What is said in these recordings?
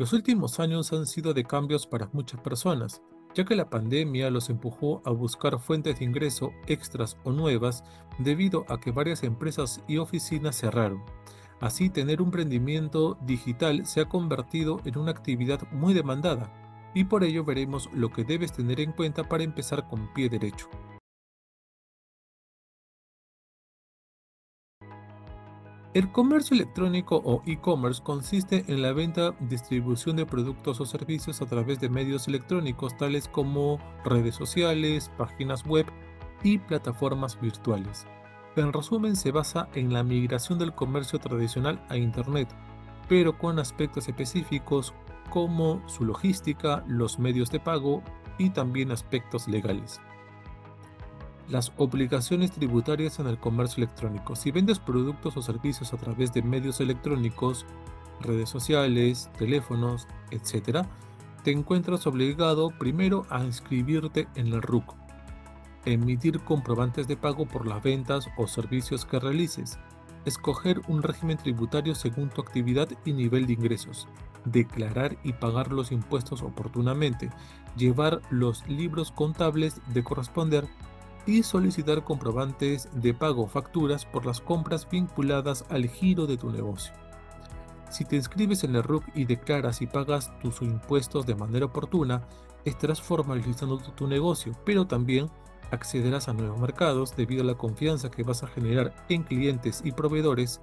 Los últimos años han sido de cambios para muchas personas, ya que la pandemia los empujó a buscar fuentes de ingreso extras o nuevas debido a que varias empresas y oficinas cerraron. Así, tener un rendimiento digital se ha convertido en una actividad muy demandada, y por ello veremos lo que debes tener en cuenta para empezar con pie derecho. El comercio electrónico o e-commerce consiste en la venta, distribución de productos o servicios a través de medios electrónicos tales como redes sociales, páginas web y plataformas virtuales. En resumen, se basa en la migración del comercio tradicional a Internet, pero con aspectos específicos como su logística, los medios de pago y también aspectos legales las obligaciones tributarias en el comercio electrónico. Si vendes productos o servicios a través de medios electrónicos, redes sociales, teléfonos, etc., te encuentras obligado primero a inscribirte en el RUC, emitir comprobantes de pago por las ventas o servicios que realices, escoger un régimen tributario según tu actividad y nivel de ingresos, declarar y pagar los impuestos oportunamente, llevar los libros contables de corresponder y solicitar comprobantes de pago o facturas por las compras vinculadas al giro de tu negocio. Si te inscribes en el RUC y declaras y pagas tus impuestos de manera oportuna, estarás formalizando tu negocio, pero también accederás a nuevos mercados debido a la confianza que vas a generar en clientes y proveedores.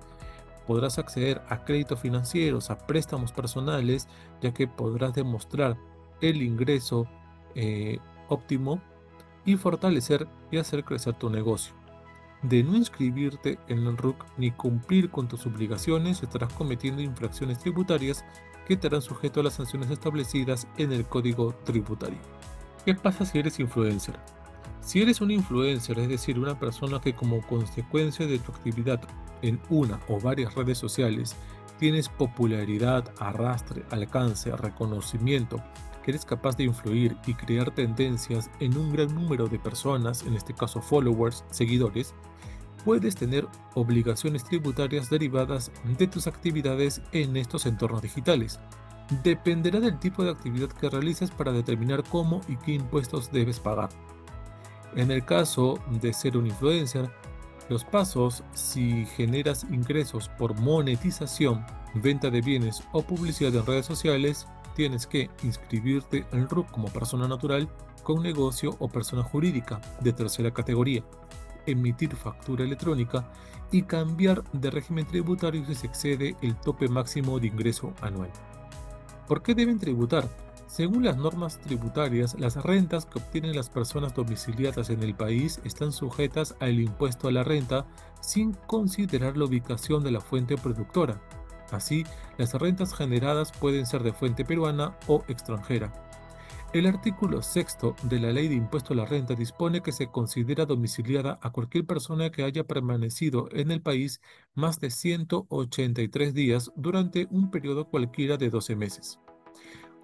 Podrás acceder a créditos financieros, a préstamos personales, ya que podrás demostrar el ingreso eh, óptimo y fortalecer y hacer crecer tu negocio. De no inscribirte en el RUC ni cumplir con tus obligaciones, estarás cometiendo infracciones tributarias que te harán sujeto a las sanciones establecidas en el Código Tributario. ¿Qué pasa si eres influencer? Si eres un influencer, es decir, una persona que como consecuencia de tu actividad en una o varias redes sociales tienes popularidad, arrastre, alcance, reconocimiento eres capaz de influir y crear tendencias en un gran número de personas, en este caso followers, seguidores, puedes tener obligaciones tributarias derivadas de tus actividades en estos entornos digitales. Dependerá del tipo de actividad que realices para determinar cómo y qué impuestos debes pagar. En el caso de ser un influencer, los pasos si generas ingresos por monetización, venta de bienes o publicidad en redes sociales tienes que inscribirte en RUC como persona natural con negocio o persona jurídica de tercera categoría, emitir factura electrónica y cambiar de régimen tributario si se excede el tope máximo de ingreso anual. ¿Por qué deben tributar? Según las normas tributarias, las rentas que obtienen las personas domiciliadas en el país están sujetas al impuesto a la renta sin considerar la ubicación de la fuente productora, Así, las rentas generadas pueden ser de fuente peruana o extranjera. El artículo sexto de la Ley de Impuesto a la Renta dispone que se considera domiciliada a cualquier persona que haya permanecido en el país más de 183 días durante un periodo cualquiera de 12 meses.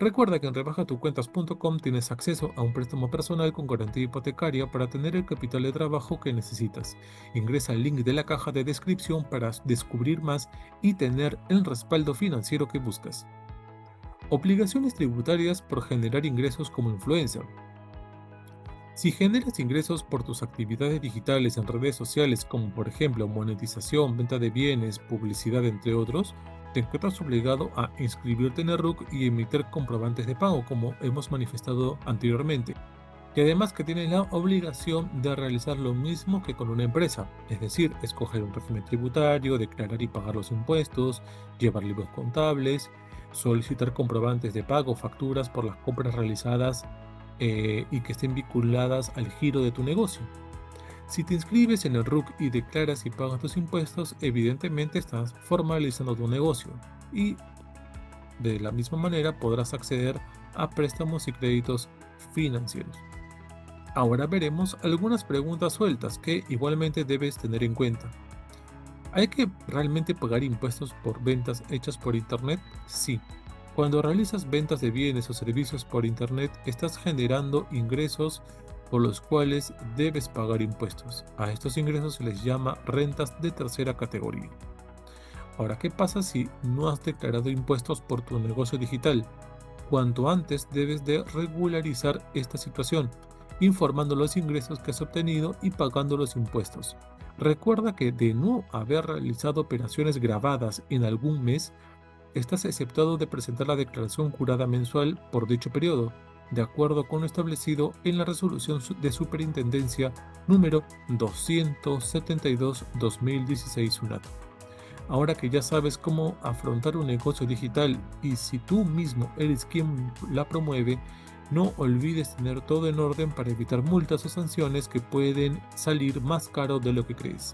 Recuerda que en rebajatucuentas.com tienes acceso a un préstamo personal con garantía hipotecaria para tener el capital de trabajo que necesitas. Ingresa al link de la caja de descripción para descubrir más y tener el respaldo financiero que buscas. Obligaciones tributarias por generar ingresos como influencer. Si generas ingresos por tus actividades digitales en redes sociales como por ejemplo monetización, venta de bienes, publicidad entre otros, te encuentras obligado a inscribirte en el RUC y emitir comprobantes de pago, como hemos manifestado anteriormente. Y además que tienes la obligación de realizar lo mismo que con una empresa, es decir, escoger un régimen tributario, declarar y pagar los impuestos, llevar libros contables, solicitar comprobantes de pago, facturas por las compras realizadas eh, y que estén vinculadas al giro de tu negocio. Si te inscribes en el RUC y declaras y pagas tus impuestos, evidentemente estás formalizando tu negocio y de la misma manera podrás acceder a préstamos y créditos financieros. Ahora veremos algunas preguntas sueltas que igualmente debes tener en cuenta. ¿Hay que realmente pagar impuestos por ventas hechas por Internet? Sí. Cuando realizas ventas de bienes o servicios por Internet, estás generando ingresos por los cuales debes pagar impuestos. A estos ingresos se les llama rentas de tercera categoría. Ahora, ¿qué pasa si no has declarado impuestos por tu negocio digital? Cuanto antes debes de regularizar esta situación, informando los ingresos que has obtenido y pagando los impuestos. Recuerda que de no haber realizado operaciones grabadas en algún mes, estás exceptuado de presentar la declaración jurada mensual por dicho periodo, de acuerdo con lo establecido en la resolución de superintendencia número 272-2016 UNAT. Ahora que ya sabes cómo afrontar un negocio digital y si tú mismo eres quien la promueve, no olvides tener todo en orden para evitar multas o sanciones que pueden salir más caro de lo que crees.